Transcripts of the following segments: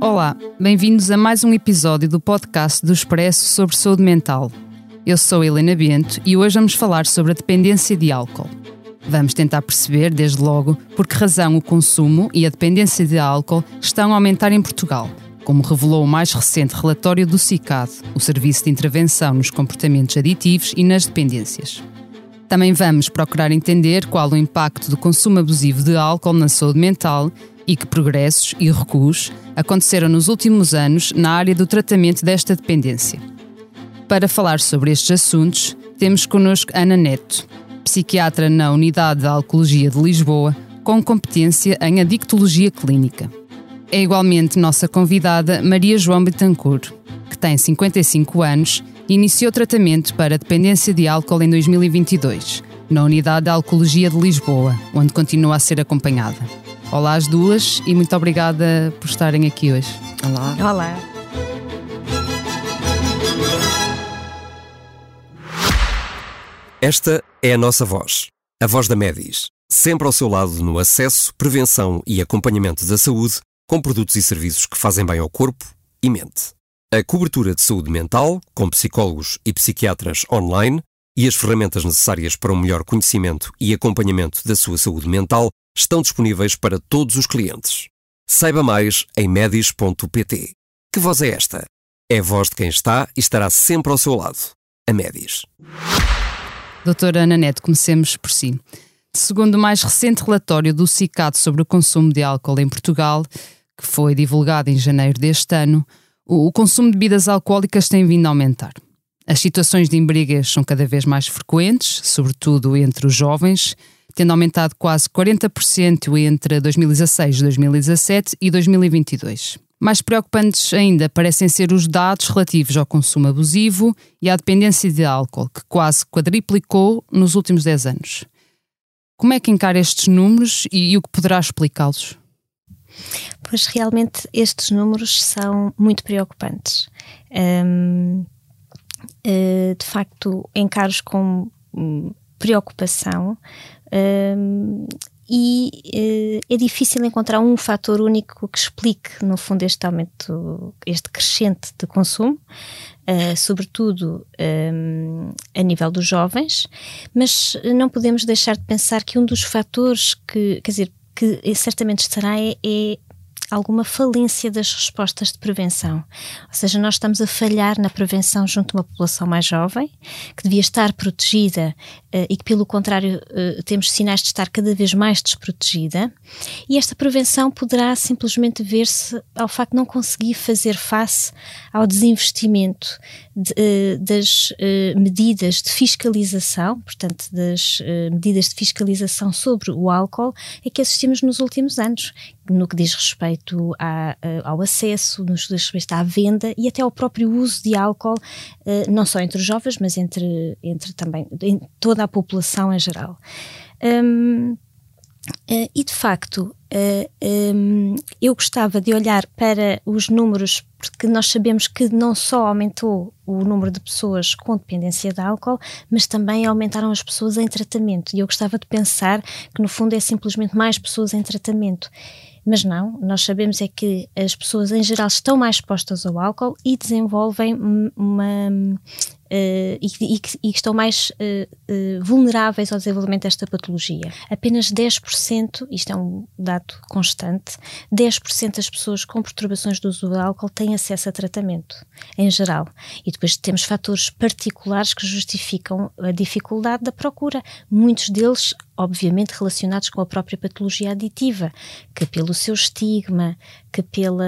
Olá, bem-vindos a mais um episódio do podcast do Expresso sobre saúde mental. Eu sou Helena Bento e hoje vamos falar sobre a dependência de álcool. Vamos tentar perceber, desde logo, por que razão o consumo e a dependência de álcool estão a aumentar em Portugal, como revelou o mais recente relatório do CICAD, o Serviço de Intervenção nos Comportamentos Aditivos e nas Dependências. Também vamos procurar entender qual o impacto do consumo abusivo de álcool na saúde mental e que progressos e recuos aconteceram nos últimos anos na área do tratamento desta dependência. Para falar sobre estes assuntos, temos connosco Ana Neto, psiquiatra na Unidade de Alcoologia de Lisboa, com competência em adictologia clínica. É igualmente nossa convidada Maria João Betancourt, que tem 55 anos e iniciou tratamento para dependência de álcool em 2022, na Unidade de Alcoologia de Lisboa, onde continua a ser acompanhada. Olá às duas e muito obrigada por estarem aqui hoje. Olá. Olá. Esta é a nossa voz, a voz da Medis, sempre ao seu lado no acesso, prevenção e acompanhamento da saúde, com produtos e serviços que fazem bem ao corpo e mente. A cobertura de saúde mental, com psicólogos e psiquiatras online, e as ferramentas necessárias para um melhor conhecimento e acompanhamento da sua saúde mental estão disponíveis para todos os clientes. Saiba mais em medis.pt. Que voz é esta? É a voz de quem está e estará sempre ao seu lado. A Medis. Doutora Ana Neto, comecemos por si. Segundo o mais recente relatório do CICAD sobre o consumo de álcool em Portugal, que foi divulgado em janeiro deste ano, o consumo de bebidas alcoólicas tem vindo a aumentar. As situações de embriaguez são cada vez mais frequentes, sobretudo entre os jovens, tendo aumentado quase 40% entre 2016, 2017 e 2022. Mais preocupantes ainda parecem ser os dados relativos ao consumo abusivo e à dependência de álcool, que quase quadriplicou nos últimos 10 anos. Como é que encara estes números e, e o que poderá explicá-los? Pois realmente estes números são muito preocupantes. Hum, eh, de facto, encaro-os com hum, preocupação. Hum, e eh, é difícil encontrar um fator único que explique, no fundo, este aumento, este crescente de consumo, eh, sobretudo hum, a nível dos jovens, mas não podemos deixar de pensar que um dos fatores que, quer dizer, que certamente estará é, é alguma falência das respostas de prevenção. Ou seja, nós estamos a falhar na prevenção junto a uma população mais jovem, que devia estar protegida eh, e que, pelo contrário, eh, temos sinais de estar cada vez mais desprotegida. E esta prevenção poderá simplesmente ver-se ao facto de não conseguir fazer face ao desinvestimento de, eh, das medidas de fiscalização, portanto, das medidas de fiscalização sobre o álcool, é que assistimos nos últimos anos, no que diz respeito ao acesso, no que diz respeito à venda e até ao próprio uso de álcool, eh, não só entre os jovens, mas entre, entre também em toda a população em geral. Hum, eh, e de facto, eh, hum, eu gostava de olhar para os números, porque nós sabemos que não só aumentou o número de pessoas com dependência de álcool, mas também aumentaram as pessoas em tratamento. E eu gostava de pensar que, no fundo, é simplesmente mais pessoas em tratamento. Mas não, nós sabemos é que as pessoas em geral estão mais expostas ao álcool e desenvolvem um- uma. Eh, e, e que- e que estão mais eh, eh, vulneráveis ao desenvolvimento desta patologia. Apenas 10%, isto é um dado constante, 10% das pessoas com perturbações do uso do álcool têm acesso a tratamento, em geral. E depois temos fatores particulares que justificam a dificuldade da procura. Muitos deles, obviamente, relacionados com a própria patologia aditiva, que pelo seu estigma, que pela.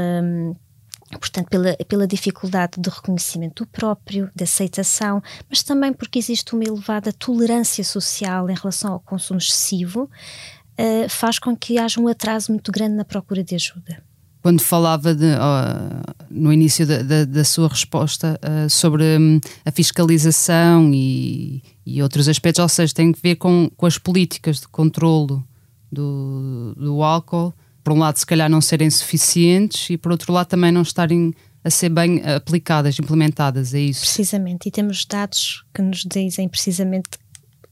Portanto, pela, pela dificuldade de reconhecimento do próprio, de aceitação, mas também porque existe uma elevada tolerância social em relação ao consumo excessivo, uh, faz com que haja um atraso muito grande na procura de ajuda. Quando falava de, no início da, da, da sua resposta uh, sobre um, a fiscalização e, e, outros aspectos, ou seja, tem que ver com, com as políticas de controlo do, do álcool, por um lado, se calhar não serem suficientes e por outro lado, também não estarem a ser bem aplicadas, implementadas, é isso? Precisamente, e temos dados que nos dizem precisamente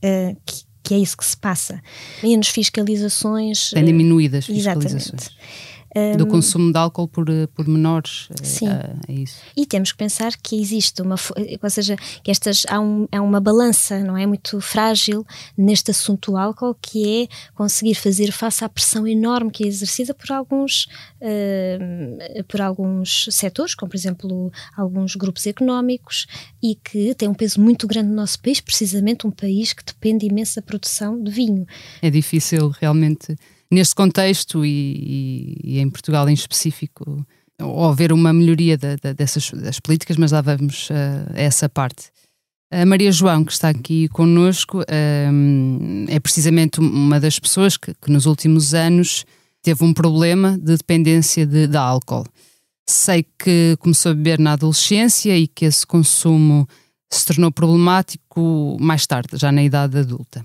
uh, que, que, é isso que se passa. Menos fiscalizações. Têm diminuído as fiscalizações. Exatamente do consumo de álcool por, eh, por menores. Eh, Sim. É, é isso. E temos que pensar que existe uma, ou seja, que estas há, um, há uma balança, não é muito frágil neste assunto do álcool, que é conseguir fazer face à pressão enorme que é exercida por alguns uh, por alguns setores, como por exemplo alguns grupos económicos e que tem um peso muito grande no nosso país, precisamente um país que depende imenso da produção de vinho. É difícil realmente neste contexto e, e, em Portugal em específico, ou haver uma melhoria dessas das políticas, mas lá vamos uh, a essa parte. A Maria João, que está aqui connosco, um, é precisamente uma das pessoas que, que, nos últimos anos teve um problema de dependência de, de álcool. Sei que começou a beber na adolescência e que esse consumo se tornou problemático mais tarde, já na idade adulta.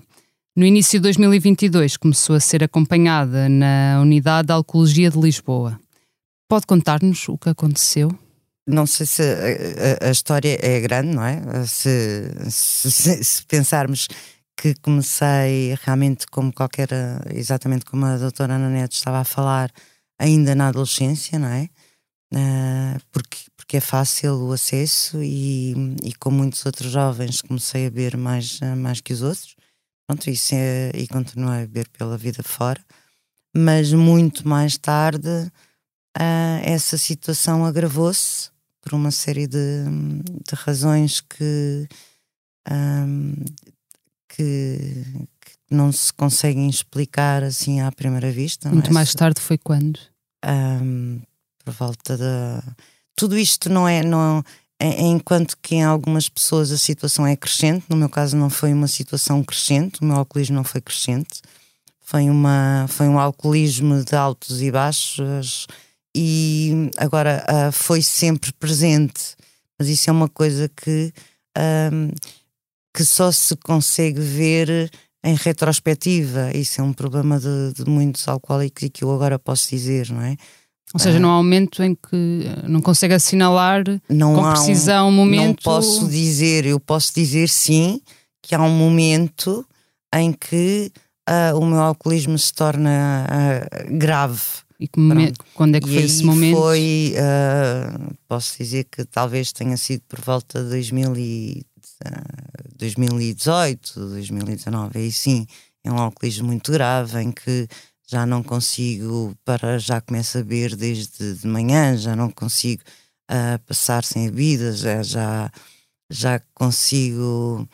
No início de 2022 começou a ser acompanhada na Unidade de Alcoologia de Lisboa. Pode contar-nos o que aconteceu? Não sei se a, a, a história é grande, não é? Se, se, se, pensarmos que comecei realmente como qualquer, exatamente como a doutora Ana Neto estava a falar, ainda na adolescência, não é? Porque, porque é fácil o acesso e, e com muitos outros jovens comecei a ver mais, mais que os outros. Pronto, isso é, e continuei a beber pela vida fora. Mas muito mais tarde uh, essa situação agravou-se por uma série de, de razões que, um, que, que, não se conseguem explicar assim à primeira vista. Muito é? mais tarde foi quando? Um, por volta da. Tudo isto não é. Não, enquanto que em algumas pessoas a situação é crescente, no meu caso não foi uma situação crescente, o meu alcoolismo não foi crescente, foi, uma, foi um alcoolismo de altos e baixos e agora uh, foi sempre presente, mas isso é uma coisa que, que só se consegue ver em retrospectiva, isso é um problema de, de muitos alcoólicos e que eu agora posso dizer, não é? Ou seja, não há um momento em que eh, não consegue assinalar não com precisão um, momento. Não posso dizer, eu posso dizer sim que há um momento em que uh, o meu alcoolismo se torna uh, grave. E quando é que e foi esse momento? Foi, uh, posso dizer que talvez tenha sido por volta de 2000 e, 2018, 2019. Aí sim, é um alcoolismo muito grave em que já não consigo para já começo a beber desde de manhã, já não consigo uh, passar sem bebidas, já, já, já consigo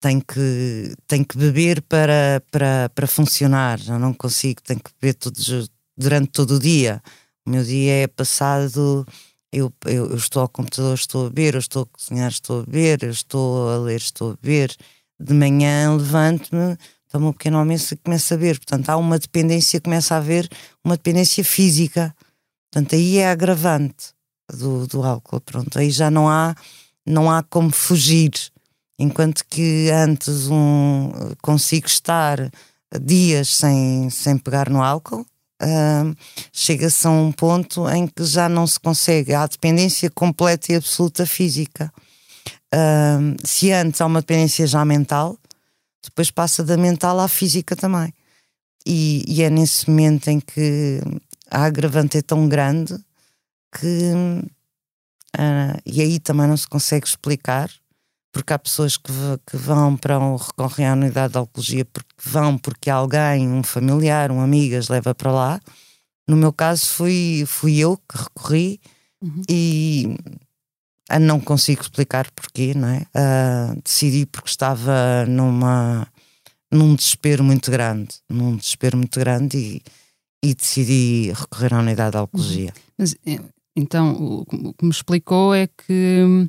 tenho que, tenho que beber para, para, para funcionar, já não consigo, tenho que beber todos, durante todo o dia. O meu dia é passado, eu, eu, eu, estou ao computador, estou a beber, eu estou a cozinhar, estou a beber, eu estou a ler, estou a beber. De manhã levanto-me, toma um pequeno almoço e começa a ver. Portanto, há uma dependência, começa a haver uma dependência física. Portanto, aí é agravante do, do álcool. Pronto, aí já não há, não há como fugir. Enquanto que antes um, consigo estar dias sem, sem pegar no álcool, chega-se a um ponto em que já não se consegue. Há dependência completa e absoluta física. Se antes há uma dependência já mental, depois passa da mental à física também. E, e, é nesse momento em que a agravante é tão grande que. Uh, e aí também não se consegue explicar, porque há pessoas que, que vão para um, recorrem à unidade de alcoologia porque vão porque alguém, um familiar, um amigo, as leva para lá. No meu caso, fui, fui eu que recorri uhum. e não consigo explicar porquê, não é? Uh, decidi porque estava numa, num desespero muito grande, num desespero muito grande e, e decidi recorrer à unidade de alcoologia. Uhum. Mas, eh, então, o que me explicou é que hum,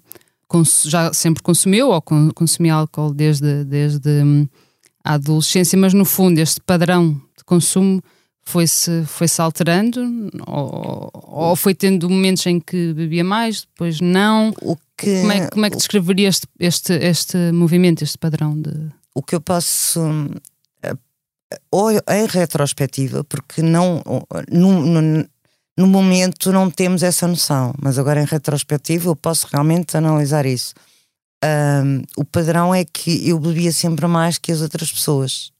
já sempre consumiu ou consumia álcool desde, desde hum, a adolescência, mas no fundo este padrão de consumo foi-se foi -se alterando ou, ou foi tendo momentos em que bebia mais, depois não? O que, como, é, como é que descreveria este, este, este movimento, este padrão de. O que eu posso. Ou em retrospectiva, porque não. No, no, no momento não temos essa noção, mas agora em retrospectiva eu posso realmente analisar isso. Um, o padrão é que eu bebia sempre mais que as outras pessoas.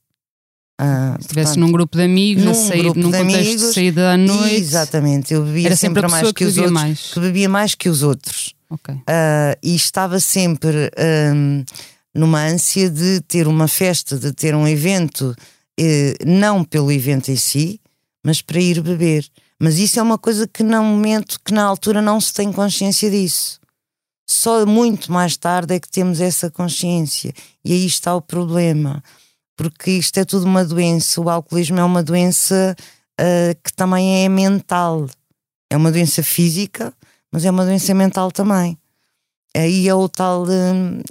Uh, Se estivesse num grupo de amigos, num, grupo num de contexto amigos, de saída à noite. Exatamente, eu bebia Era sempre, sempre mais que, que os outros. Mais. Que bebia mais que os outros. Okay. Uh, e estava sempre um, numa ânsia de ter uma festa, de ter um evento, uh, não pelo evento em si, mas para ir beber. Mas isso é uma coisa que, no momento, que na altura não se tem consciência disso. Só muito mais tarde é que temos essa consciência. E aí está o problema porque isto é tudo uma doença. O alcoolismo é uma doença uh, que também é mental. É uma doença física, mas é uma doença mental também. Aí é o tal uh,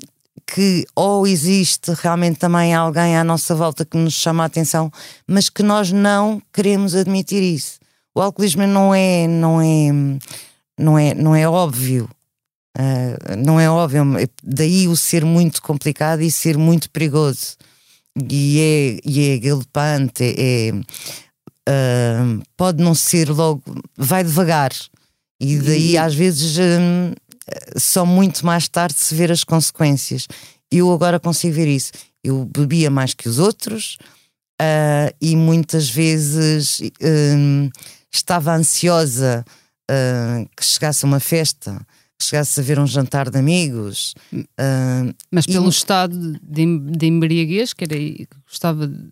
que ou existe realmente também alguém à nossa volta que nos chama a atenção, mas que nós não queremos admitir isso. O alcoolismo não é, não é, não é, não é óbvio. Uh, não é óbvio, daí o ser muito complicado e ser muito perigoso e é, e é galopante, é, uh, pode não ser logo, vai devagar, e daí às vezes uh, só muito mais tarde se ver as consequências. Eu agora consigo ver isso. Eu bebia mais que os outros uh, e muitas vezes estava ansiosa que chegasse uma festa chegasse a ver um jantar de amigos. Uh, Mas pelo e... estado de, de embriaguez, que era gostava de.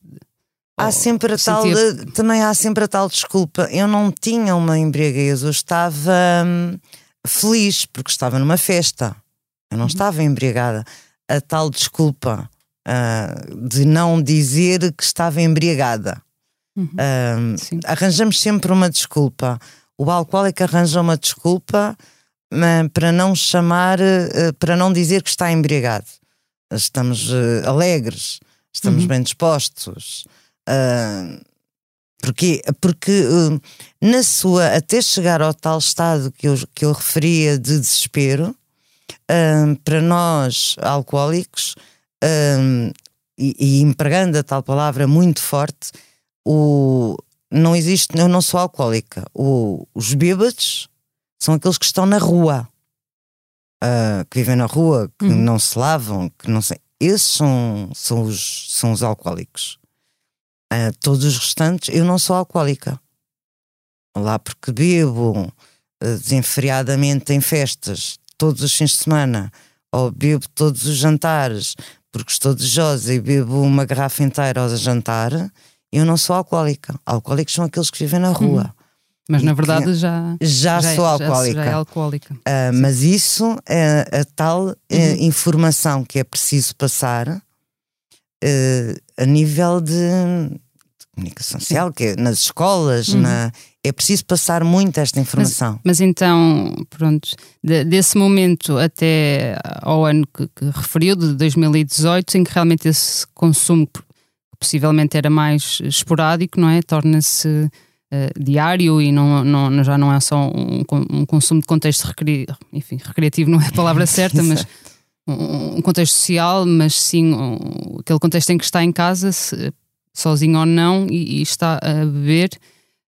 Há sempre a tal, também há sempre a tal desculpa. Eu não tinha uma embriaguez, eu estava hum, feliz porque estava numa festa. Eu não uhum. estava embriagada. A tal desculpa uh, de não dizer que estava embriagada. Uhum. Uh, arranjamos sempre uma desculpa. O alcoólico arranja uma desculpa para não chamar, eh, para não dizer que está embriagado. Estamos eh, alegres, estamos uhum. bem dispostos. Uh, Porquê? Porque uh, na sua, até chegar ao tal estado que eu, que eu referia de desespero, uh, para nós alcoólicos, uh, e, e, empregando a tal palavra muito forte, o, não existe, eu não sou alcoólica. O, os bêbados são aqueles que estão na rua, uh, que vivem na rua, que uhum. não se lavam, que não sei. Esses são, são, os, são os alcoólicos. Uh, todos os restantes, eu não sou alcoólica. Lá porque bebo uh, desenfreadamente em festas, todos os fins de semana, ou bebo todos os jantares, porque estou desejosa e bebo uma garrafa inteira ao jantar, eu não sou alcoólica. Alcoólicos são aqueles que vivem na rua. Uhum. Mas na verdade já, já, já sou alcoólica. Já, já é alcoólica. Uh, mas isso é a tal uh, informação que é preciso passar uh, a nível de, de comunicação social, que é nas escolas, uhum. na, é preciso passar muito esta informação. Mas, mas então, pronto, de, desse momento até ao ano que, que, referiu, de 2018, em que realmente esse consumo possivelmente era mais esporádico, não é? Torna-se uh, diário e não, não, já não é só um, um consumo de contexto enfim, recreativo, não é a palavra certa, mas um, um, contexto social, mas sim um, aquele contexto em que está em casa, se, sozinho ou não, e, e está a beber.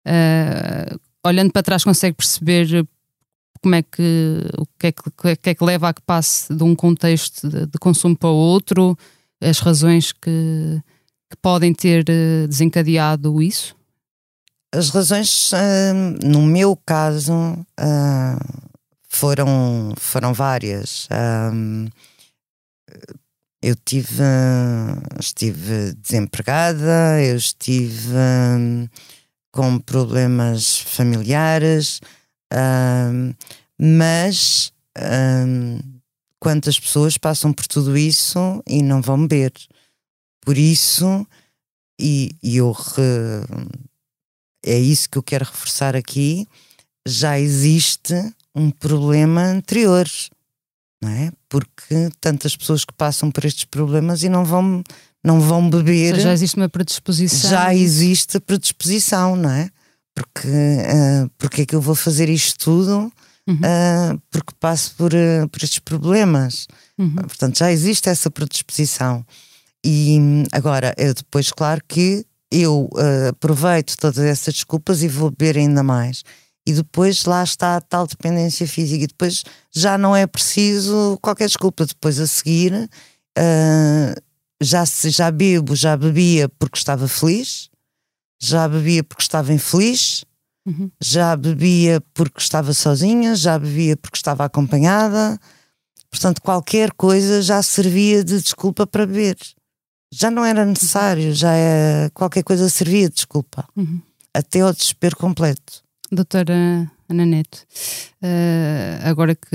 Uh, olhando para trás, consegue perceber como é que o que é que, que, é que leva a que passe de um contexto de, de consumo para outro, as razões que, que podem ter eh, desencadeado isso? As razões, uh, no meu caso, uh, foram, foram várias. Uh, eu tive, estive desempregada, eu estive com problemas familiares, mas quantas pessoas passam por tudo isso e não vão beber? Por isso, e, e eu re, é isso que eu quero reforçar aqui, já existe um problema anterior, não é? Porque tantas pessoas que passam por estes problemas e não vão, não vão beber. já existe uma predisposição. Já existe predisposição, não é? Porque, uh, porque é que eu vou fazer isto tudo? Uhum. Uh, porque passo por, uh, por estes problemas. Uhum. Portanto, já existe essa predisposição. E agora, eu depois, claro que eu uh, aproveito todas essas desculpas e vou beber ainda mais. E depois lá está a tal dependência física. E depois já não é preciso qualquer desculpa. Depois a seguir, uh, já, já bebo, já bebia porque estava feliz, já bebia porque estava infeliz, uhum. já bebia porque estava sozinha, já bebia porque estava acompanhada. Portanto, qualquer coisa já servia de desculpa para beber já não era necessário, já é, qualquer coisa servia de desculpa, uhum. até ao desespero completo. Doutora Ana Neto, uh, agora que,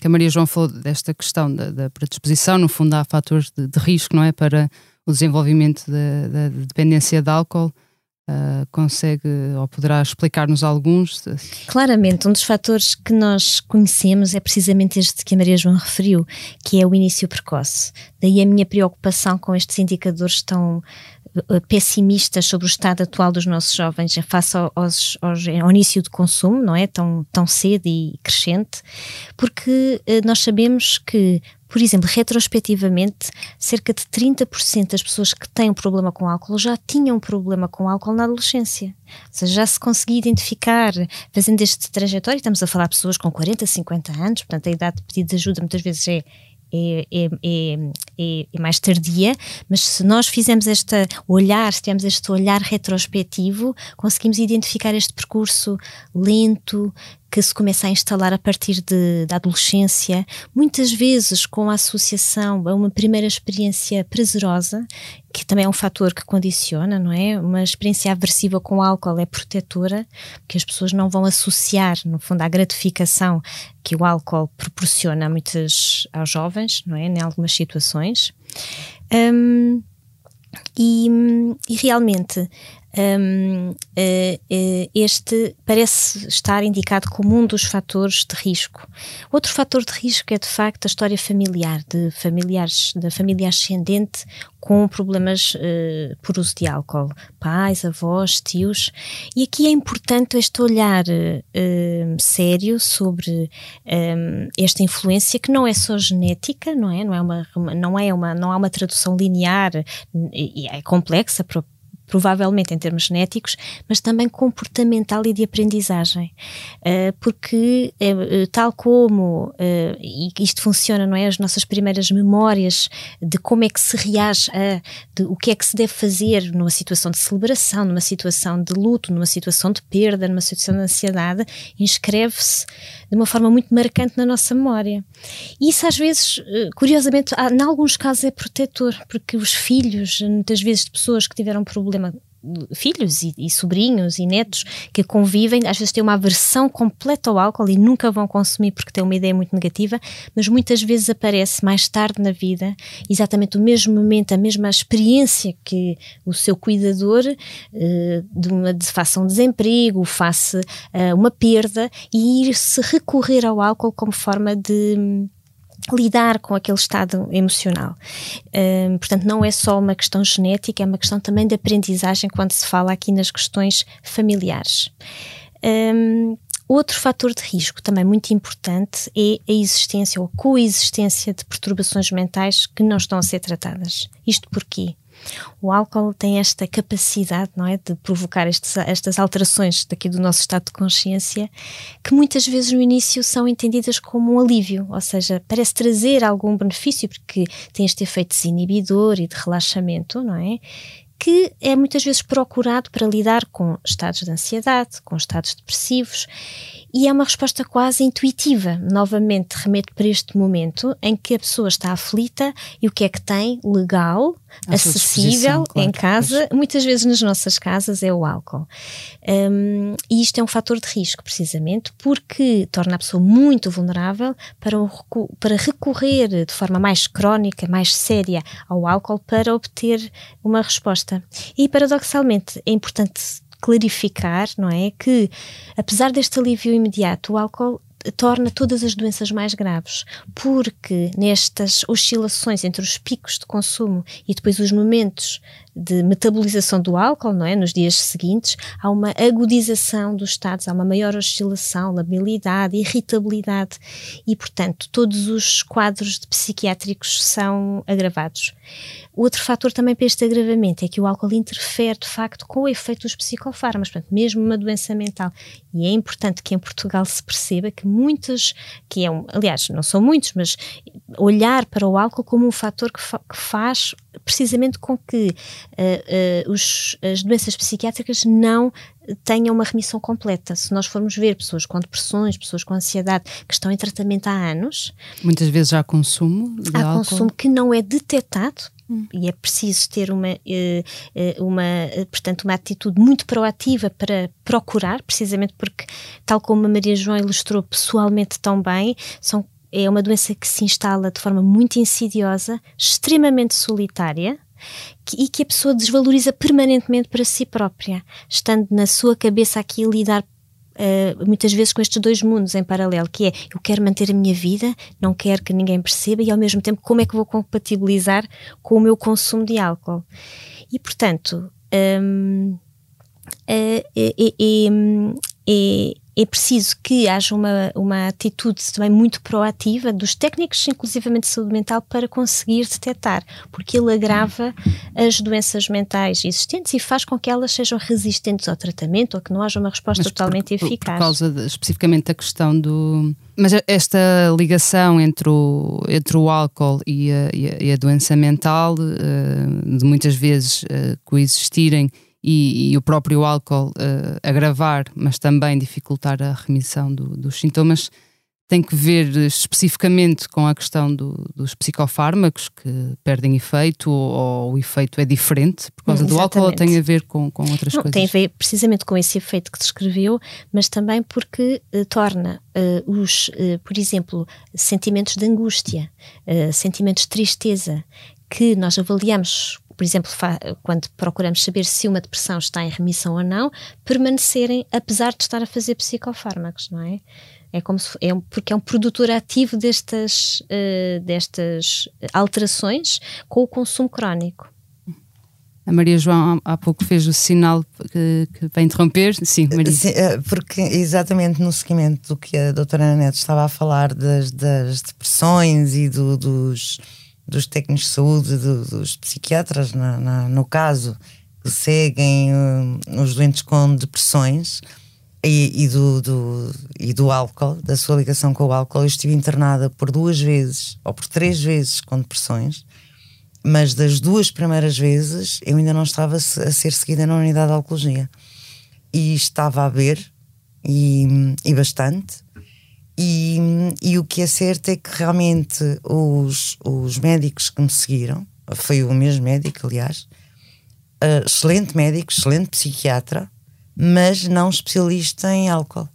que, a Maria João falou desta questão da, da predisposição, no fundo há fatores de, de, risco, não é, para o desenvolvimento da, da dependência de álcool, Uh, consegue ou poderá explicar-nos alguns? Claramente, um dos fatores que nós conhecemos é precisamente este que a Maria João referiu, que é o início precoce. Daí a minha preocupação com estes indicadores tão pessimistas sobre o estado atual dos nossos jovens face aos, aos, ao início do consumo, não é? Tão, tão cedo e crescente, porque nós sabemos que por exemplo, retrospectivamente, cerca de 30% das pessoas que têm um problema com álcool já tinham um problema com álcool na adolescência. Ou seja, já se conseguia identificar, fazendo este trajetório, estamos a falar de pessoas com 40, 50 anos, portanto a idade de pedido de ajuda muitas vezes é é, é, é, é, mais tardia, mas se nós fizermos este olhar, se tivermos este olhar retrospectivo, conseguimos identificar este percurso lento, que se começa a instalar a partir de, da adolescência, muitas vezes com a associação a uma primeira experiência prazerosa, que também é um fator que condiciona, não é? Uma experiência aversiva com álcool é protetora, porque as pessoas não vão associar, no fundo, à gratificação que o álcool proporciona a muitas, aos jovens, não é? Em algumas situações. Um, e, e, realmente um, uh, uh, este parece estar indicado como um dos fatores de risco. Outro fator de risco é de facto a história familiar, de familiares, da família ascendente com problemas uh, por uso de álcool, pais, avós, tios. E aqui é importante este olhar sério sobre um, esta influência que não é só genética, não é? Não é uma, não é uma, não há uma tradução linear e é complexa provavelmente em termos genéticos, mas também comportamental e de aprendizagem. Uh, porque, uh, tal como isto funciona, não é? As nossas primeiras memórias de como é que se reage a, o que é que se deve fazer numa situação de celebração, numa situação de luto, numa situação de perda, numa situação de ansiedade, inscreve-se de uma forma muito marcante na nossa memória. E isso, às vezes, curiosamente, em alguns casos é protetor, porque os filhos, muitas vezes, de pessoas que tiveram problemas problema filhos e, e, sobrinhos e netos que convivem, às vezes têm uma aversão completa ao álcool e nunca vão consumir porque têm uma ideia muito negativa, mas muitas vezes aparece mais tarde na vida exatamente o mesmo momento, a mesma experiência que o seu cuidador uh, de uma de, faça um desemprego, faça uh, uma perda e ir-se recorrer ao álcool como forma de lidar com aquele estado emocional. Um, portanto, não é só uma questão genética, é uma questão também de aprendizagem quando se fala aqui nas questões familiares. Um, Outro fator de risco também muito importante é a existência ou coexistência de perturbações mentais que não estão a ser tratadas. Isto porquê? O álcool tem esta capacidade, não é, de provocar estes, estas alterações daqui do nosso estado de consciência, que muitas vezes no início são entendidas como um alívio, ou seja, parece trazer algum benefício porque tem este efeito desinibidor e de relaxamento, não é? que é muitas vezes procurado para lidar com estados de ansiedade, com estados depressivos e é uma resposta quase intuitiva. Novamente, remeto para este momento em que a pessoa está aflita e o que é que tem legal, acessível claro, em casa, muitas vezes nas nossas casas, é o álcool. Um, e isto é um fator de risco, precisamente, porque torna a pessoa muito vulnerável para, um, para recorrer de forma mais crónica, mais séria ao álcool para obter uma resposta. E, paradoxalmente, é importante clarificar, não é? Que apesar deste alívio imediato, o álcool torna todas as doenças mais graves, porque nestas oscilações entre os picos de consumo e depois os momentos de metabolização do álcool, não é? Nos dias seguintes, há uma agudização dos estados, há uma maior oscilação, labilidade, irritabilidade e, portanto, todos os quadros psiquiátricos são agravados. Outro fator também para este agravamento é que o álcool interfere, de facto, com o efeito dos psicofármacos, portanto, mesmo uma doença mental. E é importante que em Portugal se perceba que muitos, que é um, aliás, não são muitos, mas olhar para o álcool como um fator que, fa que faz precisamente com que uh, uh, os, as doenças psiquiátricas não tenham uma remissão completa. Se nós formos ver pessoas com depressões, pessoas com ansiedade que estão em tratamento há anos. Muitas vezes há consumo. De há álcool. consumo que não é detectado. Hum. E é preciso ter uma, uma, portanto, uma atitude muito proativa para procurar, precisamente porque, tal como a Maria João ilustrou pessoalmente tão bem, são é uma doença que se instala de forma muito insidiosa, extremamente solitária que, e que a pessoa desvaloriza permanentemente para si própria, estando na sua cabeça aqui a lidar Uh, muitas vezes com estes dois mundos em paralelo, que é eu quero manter a minha vida, não quero que ninguém perceba, e ao mesmo tempo como é que vou compatibilizar com o meu consumo de álcool. E portanto, um, é, é, é, é preciso que haja uma, uma atitude também muito proativa dos técnicos, inclusivamente de saúde mental, para conseguir detectar, porque ele agrava as doenças mentais existentes e faz com que elas sejam resistentes ao tratamento ou que não haja uma resposta Mas totalmente por, eficaz. Por causa de, especificamente da questão do. Mas esta ligação entre o, entre o álcool e a, e a, e a doença mental, uh, de muitas vezes uh, coexistirem e, e o próprio álcool uh, agravar, mas também dificultar a remissão do, dos sintomas, tem que ver especificamente com a questão do, dos psicofármacos que perdem efeito ou, ou, o efeito é diferente por causa do álcool ou tem a ver com, com outras Não, coisas? Tem a ver precisamente com esse efeito que descreveu, mas também porque uh, torna uh, os, por exemplo, sentimentos de angústia, sentimentos de tristeza, que nós avaliamos por exemplo, quando procuramos saber se uma depressão está em remissão ou não, permanecerem, apesar de estar a fazer psicofármacos, não é? É como se, é um, porque é um produtor ativo destas, uh, destas alterações com o consumo crónico. A Maria João há pouco fez o sinal que, que vai interromper. Sim, Maria. Sim, eh, porque exatamente no seguimento do que a doutora Ana Neto estava a falar das, das depressões e do, dos, dos técnicos de saúde, do, dos psiquiatras, na, na, no caso, que seguem uh, os doentes com depressões e, e, do, do, e do álcool, da sua ligação com o álcool. Eu estive internada por duas vezes, ou por três vezes, com depressões, mas das duas primeiras vezes eu ainda não estava a ser seguida na unidade de alcoologia. E estava a ver, e, e bastante e, e, o que é certo é que realmente os, os médicos que me seguiram, foi o mesmo médico, aliás, uh, excelente médico, excelente psiquiatra, mas não especialista em álcool.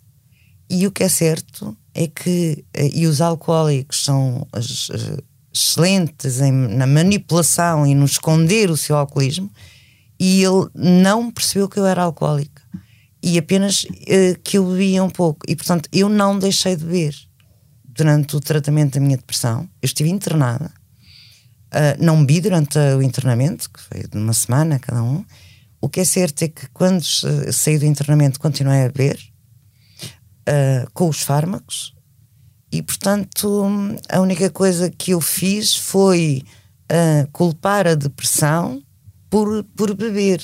E o que é certo é que, uh, e os alcoólicos são uh, excelentes em, na manipulação e no esconder o seu alcoolismo, e ele não percebeu que eu era alcoólica e apenas uh, que eu bebia um pouco. E portanto eu não deixei de beber durante o tratamento da minha depressão. Eu estive internada, uh, não bebi durante o internamento, que foi de uma semana cada um. O que é certo é que quando saí do internamento continuei a beber uh, com os fármacos e portanto a única coisa que eu fiz foi culpar a depressão por, por beber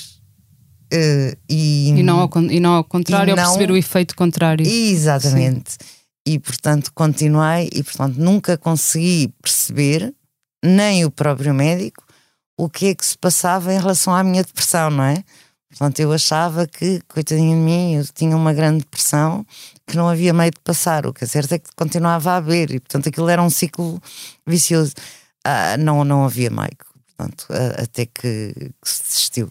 Uh, e, e, não ao, e não ao contrário, não, perceber o efeito contrário. Exatamente. Sim. E portanto continuei e portanto nunca consegui perceber, nem o próprio médico, o que é que se passava em relação à minha depressão, não é? Portanto, eu achava que, coitadinho de mim, eu tinha uma grande depressão que não havia meio de passar. O que é certo é que continuava a beber e, portanto, aquilo era um ciclo vicioso. Ah, não, não havia meio, portanto, até que, que se desistiu.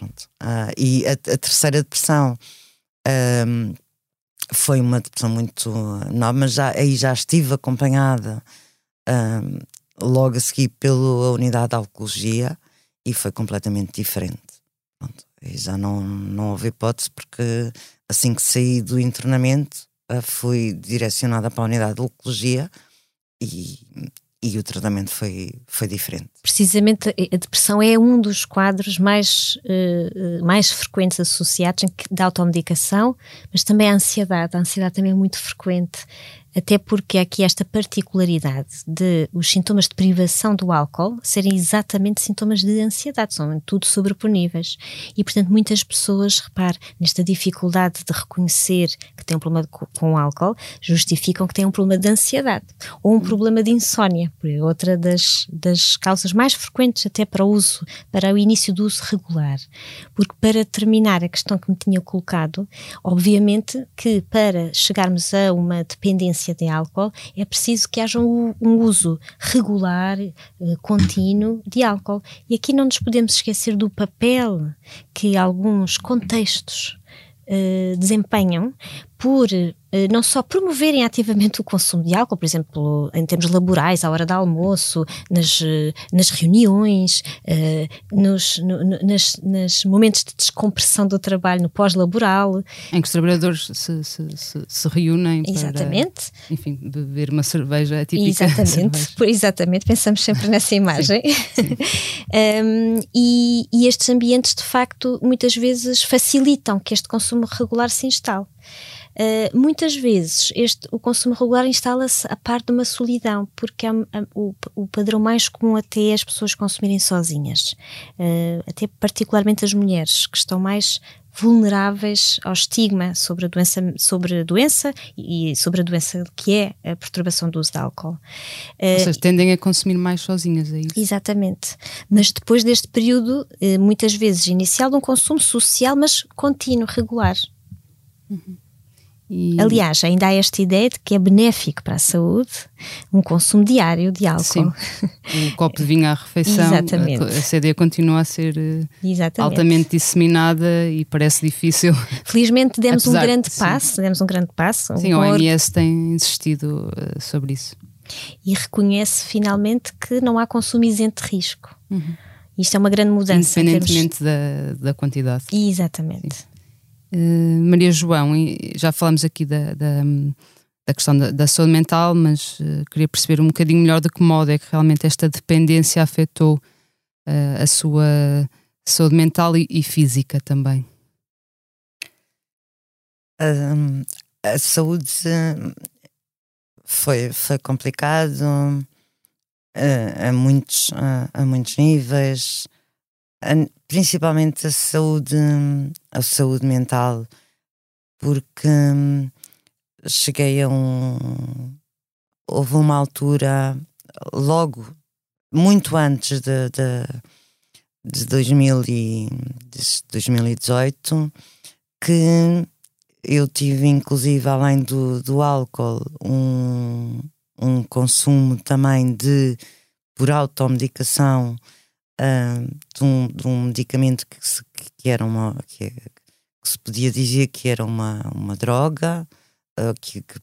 Pronto. Uh, e a, a, terceira depressão um, foi uma depressão muito nova, mas já, aí já estive acompanhada um, logo a seguir pela unidade de alcoologia e foi completamente diferente. Pronto. E já não, não houve hipótese, porque assim que saí do internamento, uh, fui direcionada para a unidade de oncologia e, e o tratamento foi, foi diferente. Precisamente a depressão é um dos quadros mais, uh, mais frequentes associados da automedicação, mas também a ansiedade. A ansiedade também é muito frequente até porque há aqui esta particularidade de os sintomas de privação do álcool serem exatamente sintomas de ansiedade, são tudo sobreponíveis. E, portanto, muitas pessoas, repare, nesta dificuldade de reconhecer que tem um problema com o álcool, justificam que tem um problema de ansiedade ou um problema de insónia, outra das, das causas mais frequentes até para o uso, para o início do uso regular. Porque, para terminar a questão que me tinha colocado, obviamente que para chegarmos a uma dependência dependência de álcool, é preciso que haja um, um uso regular, uh, contínuo de álcool. E aqui não nos podemos esquecer do papel que alguns contextos uh, desempenham por não só promoverem ativamente o consumo de álcool, por exemplo, em termos laborais, à hora do almoço, nas, eh, nas reuniões, eh, nos, no, nas, nos momentos de descompressão do trabalho no pós-laboral. Em que os trabalhadores se, se, se, se reúnem exatamente. para, enfim, beber uma cerveja típica. Exatamente, exatamente, pensamos sempre nessa imagem. Sim, sim. um, e, e estes ambientes, de facto, muitas vezes facilitam que este consumo regular se instale. Uh, muitas vezes este, o consumo regular instala-se a par de uma solidão, porque é, o, o, padrão mais comum até é as pessoas consumirem sozinhas, uh, até particularmente as mulheres, que estão mais vulneráveis ao estigma sobre a doença, sobre a doença e sobre a doença que é a perturbação do uso de álcool. Ou seja, tendem a consumir mais sozinhas, é isso? Exatamente. Mas depois deste período, muitas vezes inicial, de um consumo social, mas contínuo, regular. Uhum. E... Aliás, ainda há esta ideia de que é benéfico para a saúde um consumo diário de álcool. Sim. Um copo de vinho à refeição. Exatamente. A CDE continua a ser eh, Exatamente. altamente disseminada e parece difícil. Felizmente demos Apesar, um grande passo, demos um grande passo. Sim, o OMS tem insistido uh, sobre isso. E reconhece finalmente que não há consumo isento de risco. Uhum. Isto é uma grande mudança. Independentemente termos... da, da quantidade. Exatamente. Sim. Eh, Maria João, já falamos aqui da, da, da questão da, da, saúde mental, mas uh, queria perceber um bocadinho melhor de que modo é que realmente esta dependência afetou uh, a sua saúde mental e, e física também. Um, a saúde foi, foi complicado a, muitos, a, a muitos níveis principalmente a saúde, a saúde mental, porque hum, cheguei a um. Houve uma altura, logo, muito antes de, de, de, 2000 e, de 2018, que eu tive, inclusive, além do, do álcool, um, um consumo também de, por automedicação, de, um, de, um, medicamento que, se, que era uma que, que, se podia dizer que era uma, uma droga, uh, que, que,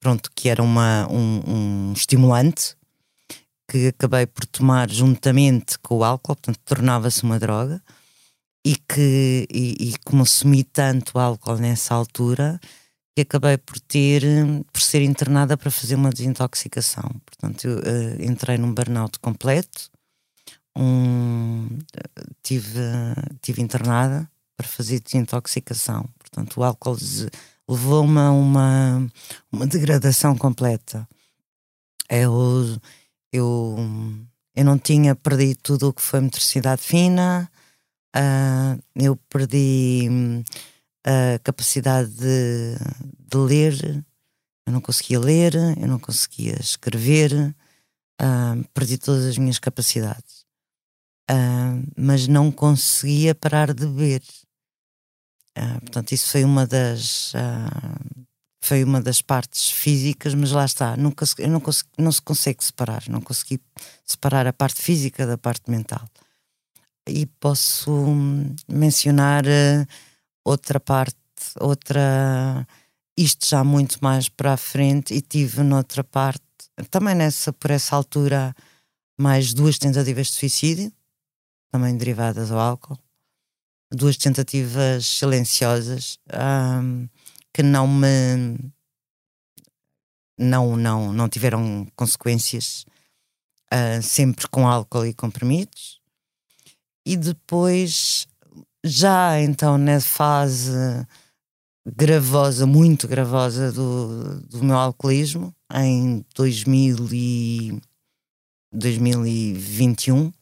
pronto, que era uma, um, um, estimulante que acabei por tomar juntamente com o álcool, portanto tornava-se uma droga e que e, e consumi tanto álcool nessa altura que acabei por ter por ser internada para fazer uma desintoxicação. Portanto, eu uh, entrei num burnout completo um, tive, tive internada para fazer desintoxicação. Portanto, o álcool levou-me a uma, uma degradação completa. Eu, eu, eu não tinha perdido tudo o que foi motricidade fina, uh, eu perdi a capacidade de, de ler, eu não conseguia ler, eu não conseguia escrever, uh, perdi todas as minhas capacidades uh, mas não conseguia parar de beber. Uh, portanto, isso foi uma das uh, foi uma das partes físicas, mas lá está, nunca eu não, consegui, não se consegue separar, não consegui separar a parte física da parte mental. E posso mencionar outra parte, outra isto já muito mais para a frente e tive noutra parte, também nessa por essa altura mais duas tentativas de suicídio também derivadas ao álcool. Duas tentativas silenciosas um, que não me não, não, não tiveram consequências, uh, sempre com álcool e comprimidos. E depois, já então na fase gravosa, muito gravosa do, do meu alcoolismo, em 2000 e 2021,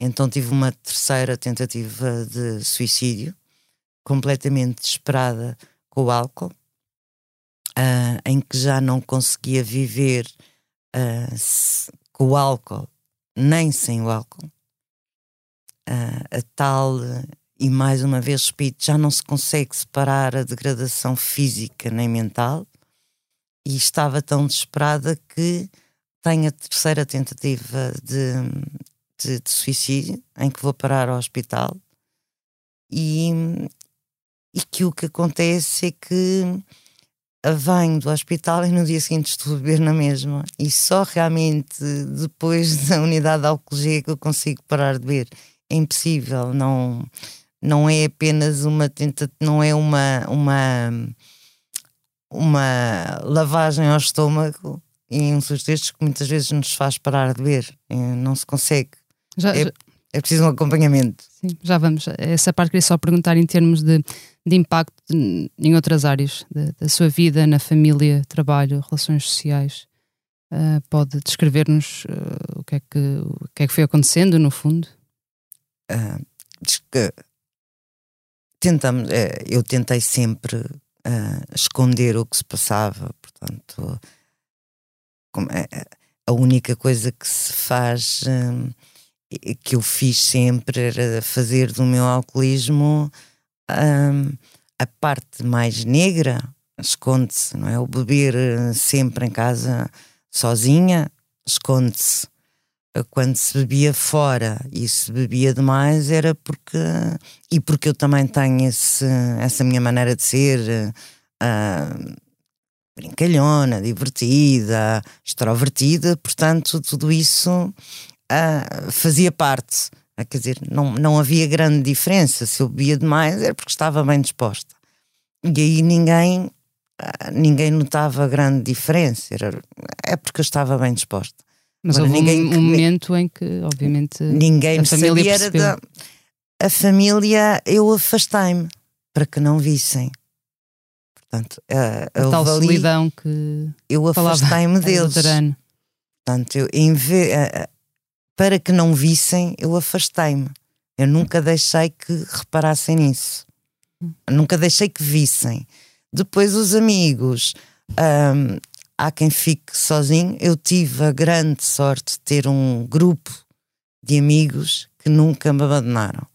então tive uma terceira tentativa de suicídio, completamente desesperada com o álcool, uh, em que já não conseguia viver uh, com o álcool nem sem o álcool. Uh, a tal, e mais uma vez repito, já não se consegue separar a degradação física nem mental, e estava tão desesperada que tenho a terceira tentativa de, de, de suicídio, em que vou parar ao hospital, e, e que o que acontece é que venho do hospital e no dia seguinte estou a beber na mesma. E só realmente depois da unidade de alcoologia que eu consigo parar de beber. É impossível, não, não é apenas uma tentativa, não é uma, uma, uma lavagem ao estômago e um susto destes que muitas vezes nos faz parar de beber. É, não se consegue. Já, é, já... é preciso um acompanhamento. Sim, já vamos. Essa parte queria só perguntar em termos de, de impacto em outras áreas da, da sua vida, na família, trabalho, relações sociais. Uh, pode descrever-nos uh, o, que é que, o que é que foi acontecendo, no fundo? Uh, tentamos, eh, eu tentei sempre esconder o que se passava, portanto, é, é, a única coisa que se faz que eu fiz sempre era fazer do meu alcoolismo um, a parte mais negra, esconde-se, não é? O beber eh, sempre em casa sozinha, esconde-se. Quando se bebia fora e se bebia demais era porque. E porque eu também tenho esse, essa minha maneira de ser. Uh, brincalhona, divertida, extrovertida, portanto, tudo isso fazia parte. Uh, quer dizer, não, não havia grande diferença. Se eu bebia demais era porque estava bem disposta. E aí ninguém, uh, ninguém notava grande diferença. Era, é porque eu estava bem disposta. Mas Agora, houve ninguém, um, momento em que, obviamente, ninguém a família sabia da, A família, eu afastei-me para que não vissem. Portanto, a, a tal solidão que eu afastei-me deles. Portanto, eu, em vez, para que não vissem, eu afastei-me. Eu nunca deixei que reparassem nisso. Nunca deixei que vissem. Depois, os amigos, hum, há quem fique sozinho. Eu tive a grande sorte de ter um grupo de amigos que nunca me abandonaram.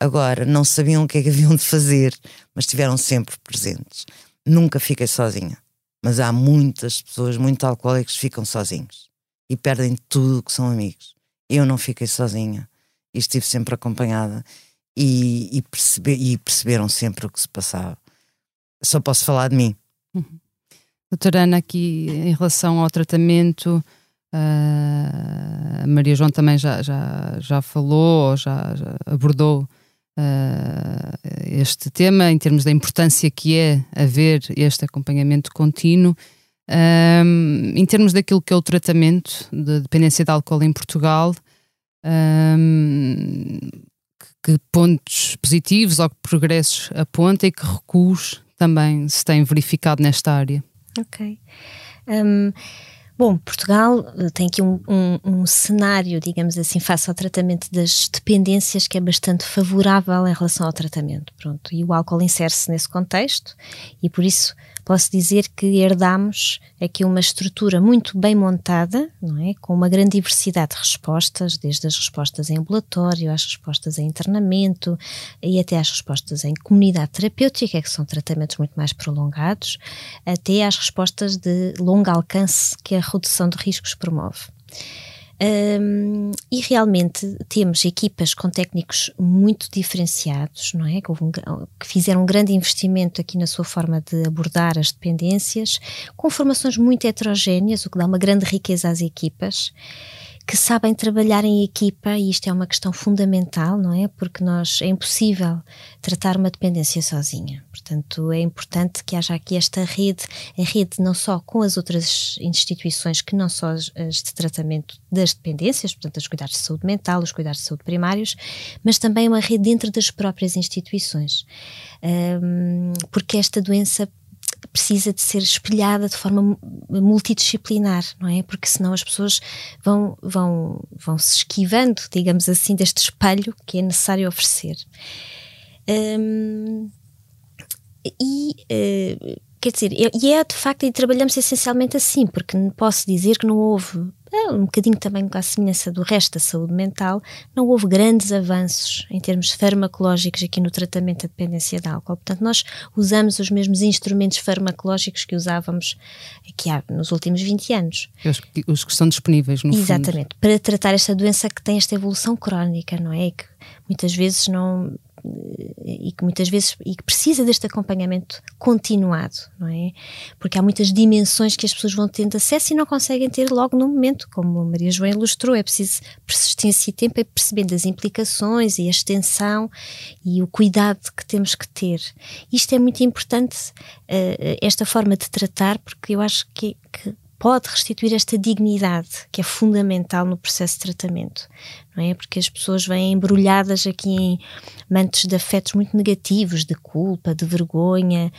Agora, não sabiam o que é que haviam de fazer, mas estiveram sempre presentes. Nunca fiquei sozinha. Mas há muitas pessoas, muitos alcoólicos, que ficam sozinhos e perdem tudo que são amigos eu não fiquei sozinha e estive sempre acompanhada e, e, percebe, e perceberam sempre o que se passava. Só posso falar de mim. Uhum. Doutora Ana, aqui em relação ao tratamento, uh, a Maria João também já, já, já falou, já, já abordou uh, este tema em termos da importância que é haver este acompanhamento contínuo. Um, em termos daquilo que é o tratamento de dependência de álcool em Portugal, um, que pontos positivos ou que progressos aponta e que recuos também se têm verificado nesta área? Ok. Um, bom, Portugal eh, tem aqui um, um, um, cenário, digamos assim, face ao tratamento das dependências que é bastante favorável em relação ao tratamento. Pronto, e o álcool insere-se nesse contexto e por isso posso dizer que herdamos aqui uma estrutura muito bem montada, não é? com uma grande diversidade de respostas, desde as respostas em ambulatório, às respostas em internamento e até às respostas em comunidade terapêutica, que são tratamentos muito mais prolongados, até às respostas de longo alcance que a redução de riscos promove. Um, e realmente temos equipas com técnicos muito diferenciados, não é? Que, fizeram um grande investimento aqui na sua forma de abordar as dependências, com formações muito heterogéneas, o que dá uma grande riqueza às equipas, que sabem trabalhar em equipa, e isto é uma questão fundamental, não é? Porque nós é impossível tratar uma dependência sozinha. Portanto, é importante que haja aqui esta rede, a rede não só com as outras instituições que não só as, de tratamento das dependências, portanto, os cuidados de saúde mental, os cuidados de saúde primários, mas também uma rede dentro das próprias instituições. Um, porque esta doença precisa de ser espelhada de forma multidisciplinar, não é? Porque senão as pessoas vão, vão, vão se esquivando, digamos assim, deste espelho que é necessário oferecer. Um, e uh, quer dizer, e é de facto, e trabalhamos essencialmente assim, porque posso dizer que não houve um bocadinho também com a semelhança do resto da saúde mental, não houve grandes avanços em termos farmacológicos aqui no tratamento da dependência de álcool. Portanto, nós usamos os mesmos instrumentos farmacológicos que usávamos aqui há, nos últimos 20 anos. Os, os que estão disponíveis, no Exatamente, fundo. para tratar esta doença que tem esta evolução crónica, não é? E que muitas vezes não e que muitas vezes e que precisa deste acompanhamento continuado, não é? Porque há muitas dimensões que as pessoas vão tendo acesso e não conseguem ter logo no momento, como a Maria João ilustrou, é preciso persistência e tempo, é percebendo as implicações e a extensão e o cuidado que temos que ter. Isto é muito importante, uh, esta forma de tratar, porque eu acho que, que pode restituir esta dignidade que é fundamental no processo de tratamento, não é? Porque as pessoas vêm embrulhadas aqui em mantos de afetos muito negativos, de culpa, de vergonha,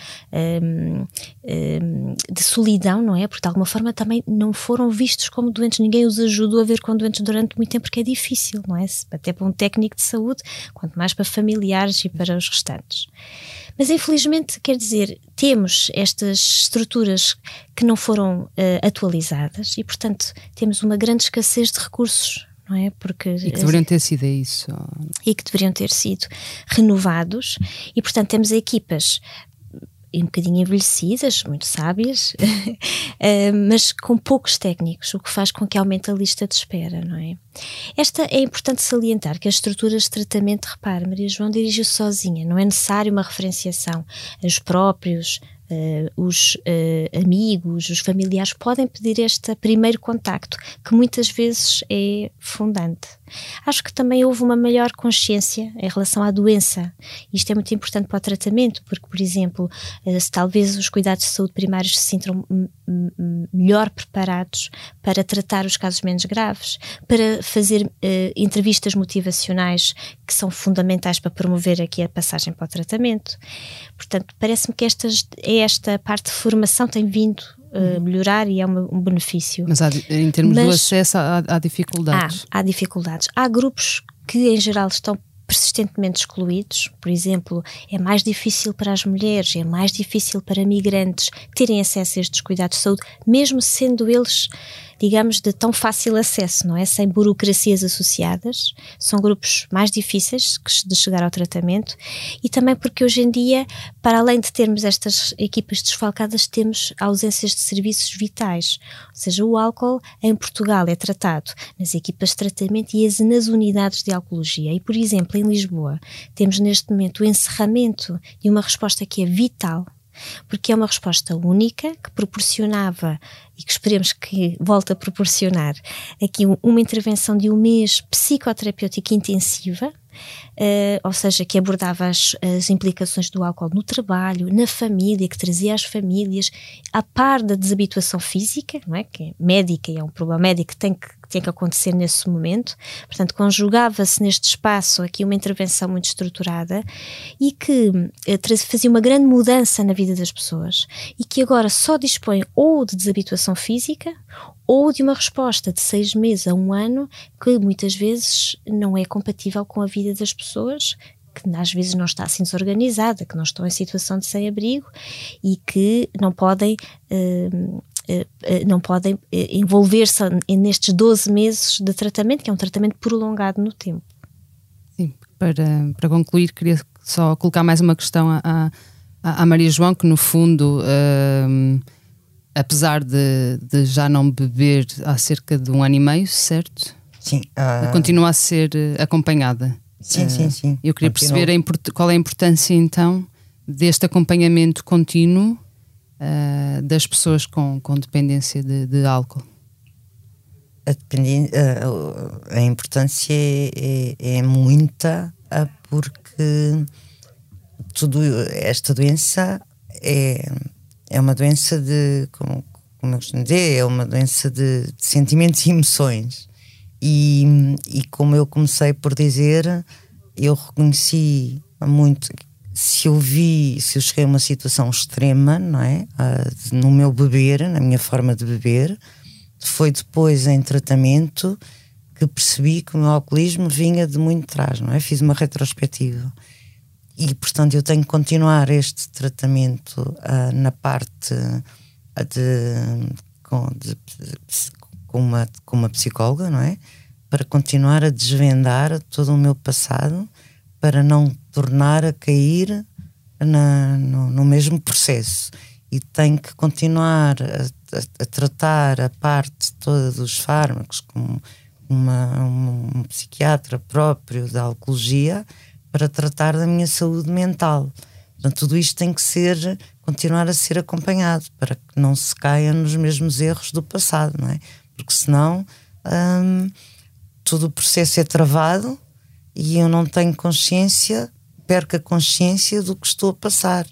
um, um, de solidão, não é? Porque de alguma forma também não foram vistos como doentes, ninguém os ajudou a ver como doentes durante muito tempo, porque é difícil, não é? Até para um técnico de saúde, quanto mais para familiares e para os restantes. Mas infelizmente, quer dizer, temos estas estruturas que não foram uh, atualizadas e, portanto, temos uma grande escassez de recursos. Não é? Porque, e que deveriam ter sido isso. E que deveriam ter sido renovados, e portanto temos equipas um bocadinho envelhecidas, muito sábias, eh, mas com poucos técnicos, o que faz com que aumente a lista de espera, não é? Esta é importante salientar que as estruturas de tratamento, repare, Maria João dirige-se sozinha, não é necessário uma referenciação. Os próprios Uh, os uh, amigos, os familiares podem pedir este primeiro contacto, que muitas vezes é fundante. Acho que também houve uma maior consciência em relação à doença. Isto é muito importante para o tratamento, porque, por exemplo, uh, se talvez os cuidados de saúde primários se sintam melhor preparados para tratar os casos menos graves, para fazer entrevistas motivacionais que são fundamentais para promover aqui a passagem para o tratamento. Portanto, parece-me que estas esta parte de formação tem vindo uh, melhorar e é uma, um benefício. Mas há, em termos Mas, do acesso há, há dificuldades? Há, há dificuldades. Há grupos que em geral estão persistentemente excluídos, por exemplo, é mais difícil para as mulheres, é mais difícil para migrantes terem acesso a estes cuidados de saúde, mesmo sendo eles digamos, de tão fácil acesso, não é? Sem burocracias associadas. São grupos mais difíceis de chegar ao tratamento e também porque hoje em dia, para além de termos estas equipas desfalcadas, temos ausências de serviços vitais. Ou seja, o álcool em Portugal é tratado nas equipas de tratamento e nas unidades de alcoologia. E, por exemplo, em Lisboa, temos neste momento o encerramento de uma resposta que é vital porque é uma resposta única que proporcionava e que esperemos que volte a proporcionar aqui uma intervenção de um mês psicoterapêutica intensiva uh, ou seja, que abordava as, as, implicações do álcool no trabalho, na família, que trazia as famílias, a par da desabituação física, não é? que é médica e é um problema médico que tem que, tem que acontecer nesse momento. Portanto, conjugava-se neste espaço aqui uma intervenção muito estruturada e que uh, fazia uma grande mudança na vida das pessoas e que agora só dispõe ou de desabituação física ou de uma resposta de seis meses a um ano que muitas vezes não é compatível com a vida das pessoas que às vezes não está assim desorganizada, que não estão em situação de sem-abrigo e que não podem uh, não podem envolver-se nestes 12 meses de tratamento, que é um tratamento prolongado no tempo. Sim, para, para concluir, queria só colocar mais uma questão à, à, Maria João, que no fundo uh, apesar de, de, já não beber há cerca de um ano e meio, certo? Sim. Uh... Continua a ser eh, acompanhada. Sim, uh, sim, sim. Eu queria Continua. perceber qual é a importância então deste acompanhamento contínuo uh, das pessoas com, com dependência de, de álcool. a, a, a importância é, é, é muita porque tudo esta doença é, é uma doença de como, como eu costumo dizer, é uma doença de, de sentimentos e emoções e, e como eu comecei por dizer eu reconheci muito se eu vi, se eu cheguei a uma situação extrema, não é? Uh, no meu beber, na minha forma de beber, foi depois em tratamento que percebi que o meu alcoolismo vinha de muito trás, não é? Fiz uma retrospectiva. E, portanto, eu tenho que continuar este tratamento uh, na parte uh, de, com, de, com, uma, com uma psicóloga, não é? Para continuar a desvendar todo o meu passado para não tornar a cair na, no, no, mesmo processo. E tenho que continuar a, a, a, tratar a parte toda dos fármacos como uma, um, um psiquiatra próprio da alcoologia para tratar da minha saúde mental. Portanto, tudo isto tem que ser, continuar a ser acompanhado para que não se caia nos mesmos erros do passado, não é? Porque senão hum, todo o processo é travado e eu não tenho consciência, perco a consciência do que estou a passar.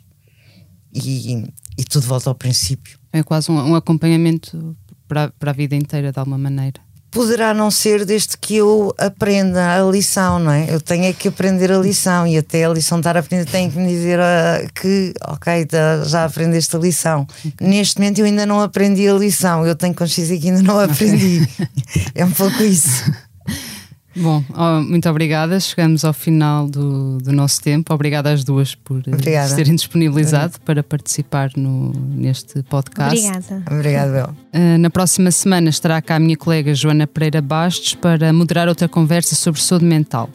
E, e tudo volta ao princípio. É quase um, um acompanhamento para, para a vida inteira, de alguma maneira. Poderá não ser desde que eu aprenda a lição, não é? Eu tenho é que aprender a lição e até a lição estar a aprender tenho que me dizer uh, que, ok, tá, já aprendeste a lição. Neste momento eu ainda não aprendi a lição, eu tenho consciência que ainda não aprendi. é um pouco isso. Bom, muito obrigada. Chegamos ao final do, do nosso tempo. Obrigada às duas por Obrigada. se terem disponibilizado para participar no, neste podcast. Obrigada. Obrigada, Bel. Uh, na próxima semana estará cá a minha colega Joana Pereira Bastos para moderar outra conversa sobre saúde mental.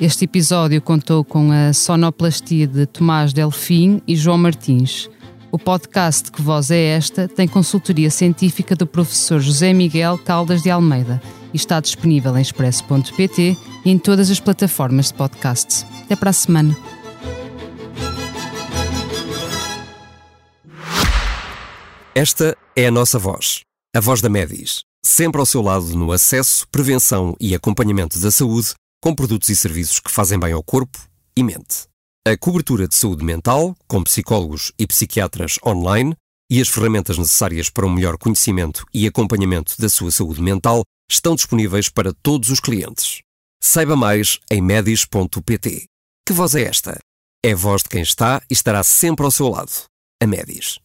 Este episódio contou com a sonoplastia de Tomás Delfim e João Martins. O podcast Que Voz é Esta tem consultoria científica do professor José Miguel Caldas de Almeida e está disponível em expresso.pt e em todas as plataformas de podcasts. Até para a semana. Esta é a nossa voz, a voz da Medis, sempre ao seu lado no acesso, prevenção e acompanhamento da saúde, com produtos e serviços que fazem bem ao corpo e mente. A cobertura de saúde mental, com psicólogos e psiquiatras online, e as ferramentas necessárias para um melhor conhecimento e acompanhamento da sua saúde mental estão disponíveis para todos os clientes. Saiba mais em medis.pt. Que voz é esta? É a voz de quem está e estará sempre ao seu lado. A Medis.